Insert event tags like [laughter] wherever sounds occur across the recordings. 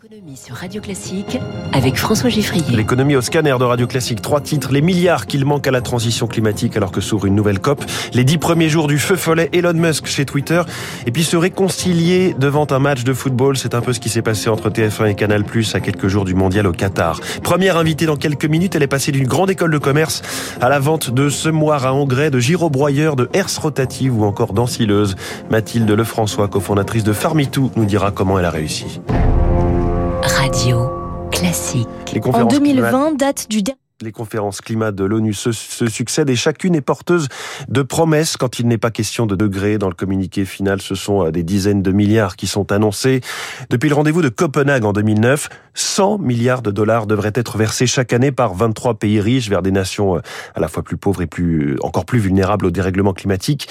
L'économie sur Radio Classique avec François Giffrier. L'économie au scanner de Radio Classique. Trois titres. Les milliards qu'il manque à la transition climatique alors que s'ouvre une nouvelle COP. Les dix premiers jours du feu follet Elon Musk chez Twitter. Et puis se réconcilier devant un match de football. C'est un peu ce qui s'est passé entre TF1 et Canal Plus à quelques jours du mondial au Qatar. Première invitée dans quelques minutes. Elle est passée d'une grande école de commerce à la vente de semoirs à engrais, de gyrobroyeurs, de herses rotatives ou encore d'ensileuses. Mathilde Lefrançois, cofondatrice de Farmitou, nous dira comment elle a réussi. Radio Classique. En conférences 2020, date du dernier. Les conférences climat de l'ONU se, succèdent et chacune est porteuse de promesses quand il n'est pas question de degrés. Dans le communiqué final, ce sont euh, des dizaines de milliards qui sont annoncés. Depuis le rendez-vous de Copenhague en 2009, 100 milliards de dollars devraient être versés chaque année par 23 pays riches vers des nations euh, à la fois plus pauvres et plus, encore plus vulnérables au dérèglement climatique.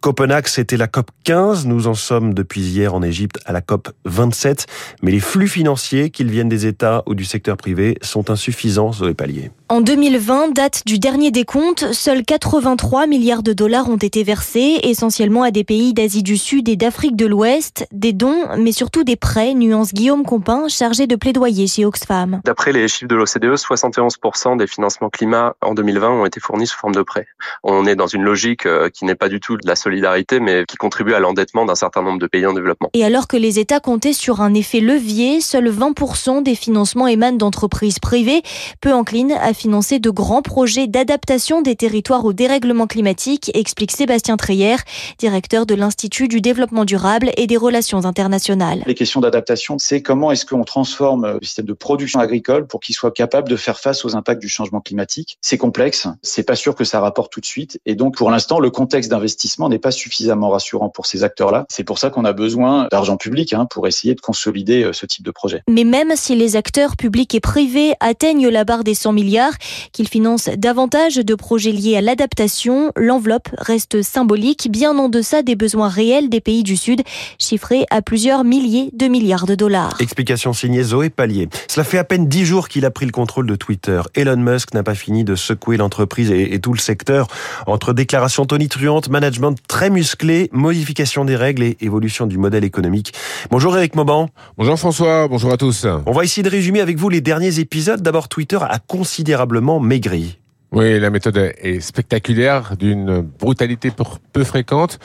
Copenhague, c'était la COP 15. Nous en sommes depuis hier en Égypte à la COP 27. Mais les flux financiers, qu'ils viennent des États ou du secteur privé, sont insuffisants, Zoé Pallier. En 2020, date du dernier décompte, seuls 83 milliards de dollars ont été versés, essentiellement à des pays d'Asie du Sud et d'Afrique de l'Ouest, des dons, mais surtout des prêts, nuance Guillaume Compin, chargé de plaidoyer chez Oxfam. D'après les chiffres de l'OCDE, 71% des financements climat en 2020 ont été fournis sous forme de prêts. On est dans une logique euh, qui n'est pas du tout de la solidarité, mais qui contribue à l'endettement d'un certain nombre de pays en développement. Et alors que les États comptaient sur un effet levier, seuls 20% des financements émanent d'entreprises privées, peu enclines à financer de grands projets d'adaptation des territoires au dérèglement climatique, explique Sébastien Treyer, directeur de l'Institut du développement durable et des relations internationales. Les questions d'adaptation, c'est comment est-ce qu'on transforme le système de production agricole pour qu'il soit capable de faire face aux impacts du changement climatique. C'est complexe, c'est pas sûr que ça rapporte tout de suite, et donc pour l'instant, le contexte d'investissement n'est pas suffisamment rassurant pour ces acteurs-là. C'est pour ça qu'on a besoin d'argent public hein, pour essayer de consolider euh, ce type de projet. Mais même si les acteurs publics et privés atteignent la barre des 100 milliards, qu'ils financent davantage de projets liés à l'adaptation, l'enveloppe reste symbolique, bien en deçà des besoins réels des pays du Sud, chiffrés à plusieurs milliers de milliards de dollars. Explication signée Zoé Pallier. Cela fait à peine dix jours qu'il a pris le contrôle de Twitter. Elon Musk n'a pas fini de secouer l'entreprise et, et tout le secteur entre déclarations tonitruantes, management très musclé, modification des règles et évolution du modèle économique. Bonjour Eric Mauban. Bonjour François, bonjour à tous. On va essayer de résumer avec vous les derniers épisodes. D'abord, Twitter a maigri. Oui, la méthode est spectaculaire, d'une brutalité peu fréquente.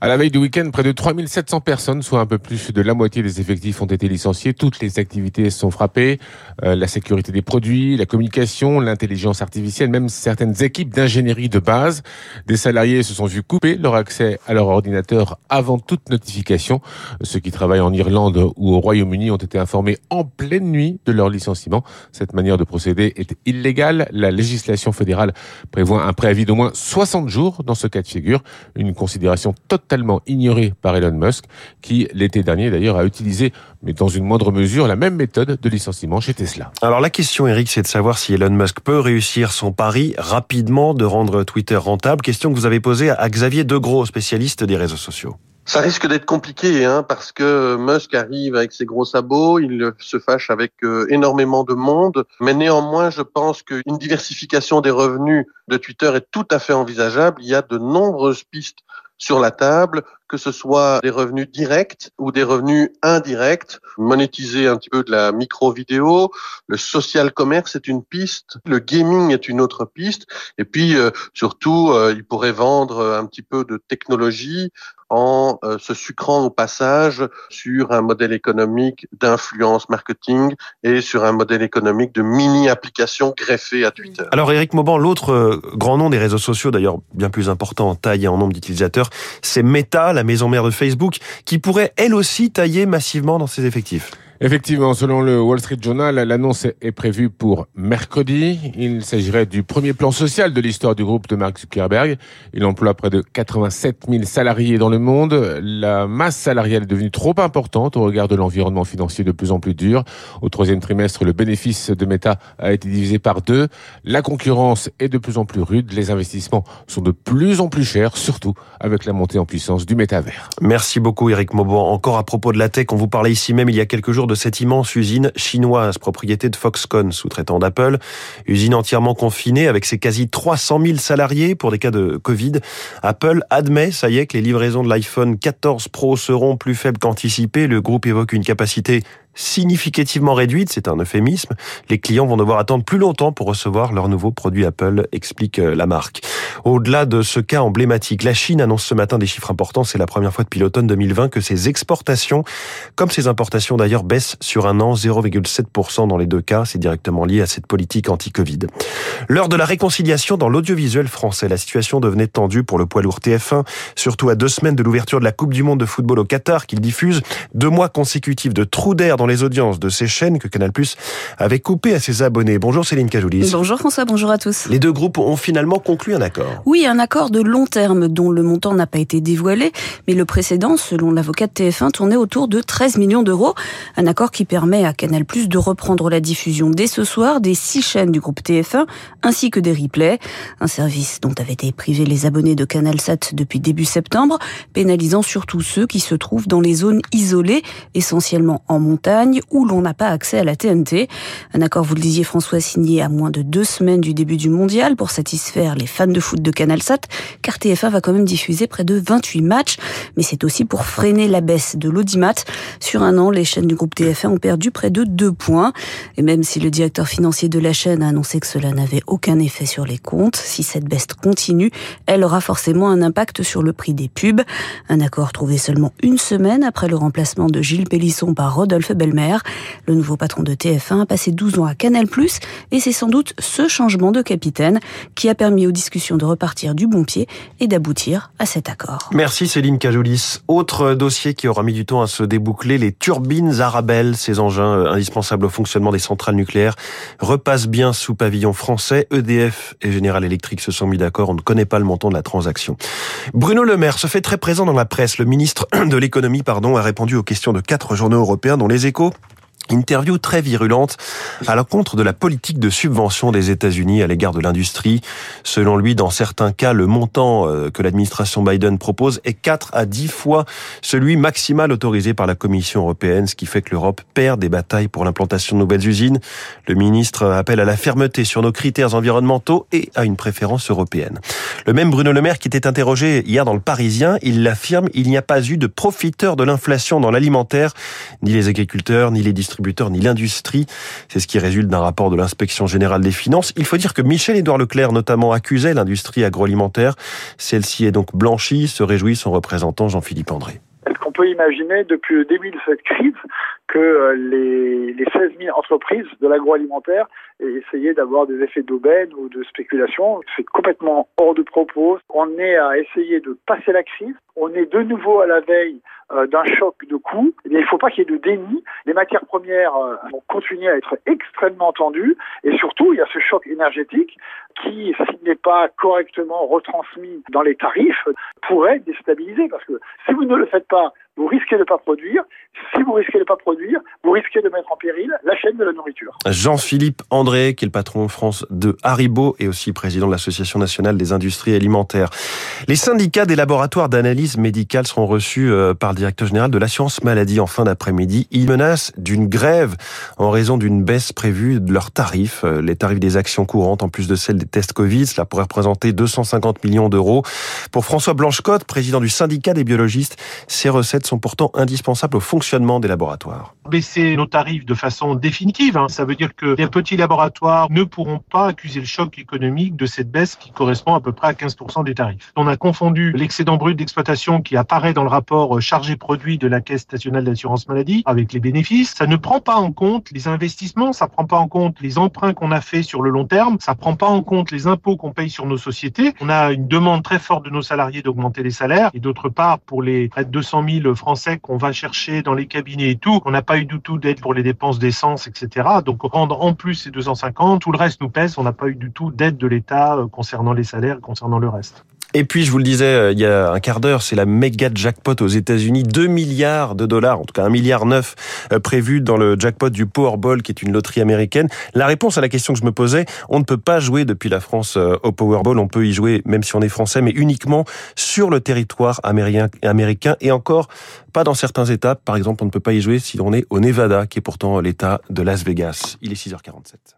À la veille du week-end, près de 3700 personnes, soit un peu plus de la moitié des effectifs, ont été licenciés. Toutes les activités sont frappées. Euh, la sécurité des produits, la communication, l'intelligence artificielle, même certaines équipes d'ingénierie de base. Des salariés se sont vus couper leur accès à leur ordinateur avant toute notification. Ceux qui travaillent en Irlande ou au Royaume-Uni ont été informés en pleine nuit de leur licenciement. Cette manière de procéder est illégale. La législation fédérale prévoit un préavis d'au moins 60 jours dans ce cas de figure, une considération totalement ignorée par Elon Musk, qui l'été dernier d'ailleurs a utilisé, mais dans une moindre mesure, la même méthode de licenciement chez Tesla. Alors la question, Eric, c'est de savoir si Elon Musk peut réussir son pari rapidement de rendre Twitter rentable. Question que vous avez posée à Xavier Degros, spécialiste des réseaux sociaux. Ça risque d'être compliqué, hein, parce que Musk arrive avec ses gros sabots, il se fâche avec euh, énormément de monde, mais néanmoins, je pense qu'une diversification des revenus de Twitter est tout à fait envisageable. Il y a de nombreuses pistes sur la table, que ce soit des revenus directs ou des revenus indirects, monétiser un petit peu de la micro-vidéo, le social commerce est une piste, le gaming est une autre piste, et puis euh, surtout, euh, il pourrait vendre un petit peu de technologie en euh, se sucrant au passage sur un modèle économique d'influence marketing et sur un modèle économique de mini-application greffée à Twitter. Alors Eric Mauban, l'autre euh, grand nom des réseaux sociaux, d'ailleurs bien plus important en taille et en nombre d'utilisateurs, c'est Meta, la maison mère de Facebook, qui pourrait elle aussi tailler massivement dans ses effectifs. Effectivement, selon le Wall Street Journal, l'annonce est prévue pour mercredi. Il s'agirait du premier plan social de l'histoire du groupe de Mark Zuckerberg. Il emploie près de 87 000 salariés dans le monde. La masse salariale est devenue trop importante au regard de l'environnement financier de plus en plus dur. Au troisième trimestre, le bénéfice de Meta a été divisé par deux. La concurrence est de plus en plus rude. Les investissements sont de plus en plus chers, surtout avec la montée en puissance du métavers. Merci beaucoup Eric Mauban. Encore à propos de la tech, on vous parlait ici même il y a quelques jours de cette immense usine chinoise, propriété de Foxconn, sous-traitant d'Apple. Usine entièrement confinée avec ses quasi 300 000 salariés pour des cas de Covid. Apple admet, ça y est, que les livraisons de l'iPhone 14 Pro seront plus faibles qu'anticipées. Le groupe évoque une capacité significativement réduite, c'est un euphémisme. Les clients vont devoir attendre plus longtemps pour recevoir leur nouveau produit Apple, explique euh, la marque. Au-delà de ce cas emblématique, la Chine annonce ce matin des chiffres importants. C'est la première fois depuis l'automne 2020 que ses exportations, comme ses importations d'ailleurs, baissent sur un an 0,7% dans les deux cas. C'est directement lié à cette politique anti-Covid. L'heure de la réconciliation dans l'audiovisuel français. La situation devenait tendue pour le poids lourd TF1, surtout à deux semaines de l'ouverture de la Coupe du Monde de football au Qatar qu'il diffuse. Deux mois consécutifs de trous d'air dans les audiences de ces chaînes que Canal Plus avait coupé à ses abonnés. Bonjour Céline Cajoulis. Bonjour François, bonjour à tous. Les deux groupes ont finalement conclu un accord. Oui, un accord de long terme dont le montant n'a pas été dévoilé, mais le précédent, selon l'avocat de TF1, tournait autour de 13 millions d'euros. Un accord qui permet à Canal Plus de reprendre la diffusion dès ce soir des six chaînes du groupe TF1 ainsi que des replays. Un service dont avaient été privés les abonnés de CanalSat depuis début septembre, pénalisant surtout ceux qui se trouvent dans les zones isolées, essentiellement en montagne, où l'on n'a pas accès à la TNT. Un accord, vous le disiez François, signé à moins de deux semaines du début du mondial pour satisfaire les fans de foot de CanalSat, car TF1 va quand même diffuser près de 28 matchs, mais c'est aussi pour freiner la baisse de l'audimat. Sur un an, les chaînes du groupe TF1 ont perdu près de deux points. Et même si le directeur financier de la chaîne a annoncé que cela n'avait aucun effet sur les comptes, si cette baisse continue, elle aura forcément un impact sur le prix des pubs. Un accord trouvé seulement une semaine après le remplacement de Gilles Pélisson par Rodolphe Belmer. Le nouveau patron de TF1 a passé 12 ans à Canal+, et c'est sans doute ce changement de capitaine qui a permis aux discussions de repartir du bon pied et d'aboutir à cet accord. Merci Céline Cajoulis. Autre dossier qui aura mis du temps à se déboucler, les turbines Arabelle, ces engins euh, indispensables au fonctionnement des centrales nucléaires, repassent bien sous pavillon français. EDF et General Electric se sont mis d'accord. On ne connaît pas le montant de la transaction. Bruno Le Maire se fait très présent dans la presse. Le ministre [coughs] de l'économie, pardon, a répondu aux questions de quatre journaux européens, dont les échos Interview très virulente à l'encontre de la politique de subvention des États-Unis à l'égard de l'industrie. Selon lui, dans certains cas, le montant euh, que l'administration Biden propose est 4 à 10 fois celui maximal autorisé par la Commission européenne, ce qui fait que l'Europe perd des batailles pour l'implantation de nouvelles usines. Le ministre appelle à la fermeté sur nos critères environnementaux et à une préférence européenne. Le même Bruno Le Maire qui était interrogé hier dans le Parisien, il l'affirme, il n'y a pas eu de profiteurs de l'inflation dans l'alimentaire, ni les agriculteurs, ni les distributeurs ni l'industrie. C'est ce qui résulte d'un rapport de l'inspection générale des finances. Il faut dire que Michel-Édouard Leclerc notamment accusait l'industrie agroalimentaire. Celle-ci est donc blanchie, se réjouit son représentant Jean-Philippe André. Est-ce qu'on peut imaginer depuis le début de cette crise que euh, les, les 16 000 entreprises de l'agroalimentaire aient essayé d'avoir des effets d'aubaine ou de spéculation? C'est complètement hors de propos. On est à essayer de passer la crise. On est de nouveau à la veille euh, d'un choc de coûts. Il ne faut pas qu'il y ait de déni. Les matières premières euh, vont continuer à être extrêmement tendues. Et surtout, il y a ce choc énergétique qui, s'il n'est pas correctement retransmis dans les tarifs, pourrait déstabiliser. Parce que si vous ne le faites pas, vous risquez de ne pas produire. Si vous risquez de ne pas produire, vous risquez de mettre en péril la chaîne de la nourriture. Jean-Philippe André, qui est le patron France de Haribo et aussi président de l'Association nationale des industries alimentaires. Les syndicats des laboratoires d'analyse médicale seront reçus euh, par le directeur général de l'assurance maladie en fin d'après-midi. Ils menacent d'une grève en raison d'une baisse prévue de leurs tarifs, euh, les tarifs des actions courantes en plus de celles des tests Covid. Cela pourrait représenter 250 millions d'euros. Pour François Blanchecotte, président du syndicat des biologistes, ces recettes sont pourtant indispensables au fonctionnement des laboratoires. Baisser nos tarifs de façon définitive, hein, ça veut dire que les petits laboratoires ne pourront pas accuser le choc économique de cette baisse qui correspond à peu près à 15% des tarifs. On a confondu l'excédent brut d'exploitation qui apparaît dans le rapport chargé produit de la Caisse nationale d'assurance maladie avec les bénéfices. Ça ne prend pas en compte les investissements, ça prend pas en compte les emprunts qu'on a fait sur le long terme, ça prend pas en compte les impôts qu'on paye sur nos sociétés. On a une demande très forte de nos salariés d'augmenter les salaires et d'autre part pour les près de 200 000 Français qu'on va chercher dans les cabinets et tout, on n'a pas eu du tout d'aide pour les dépenses d'essence, etc. Donc rendre en plus ces 250, tout le reste nous pèse, on n'a pas eu du tout d'aide de l'État euh, concernant les salaires, concernant le reste. Et puis, je vous le disais euh, il y a un quart d'heure, c'est la méga jackpot aux États-Unis, 2 milliards de dollars, en tout cas 1 milliard 9 euh, prévu dans le jackpot du Powerball, qui est une loterie américaine. La réponse à la question que je me posais, on ne peut pas jouer depuis la France euh, au Powerball, on peut y jouer même si on est français, mais uniquement sur le territoire américain et encore pas dans certains États. Par exemple, on ne peut pas y jouer si on est au Nevada, qui est pourtant l'État de Las Vegas. Il est 6h47.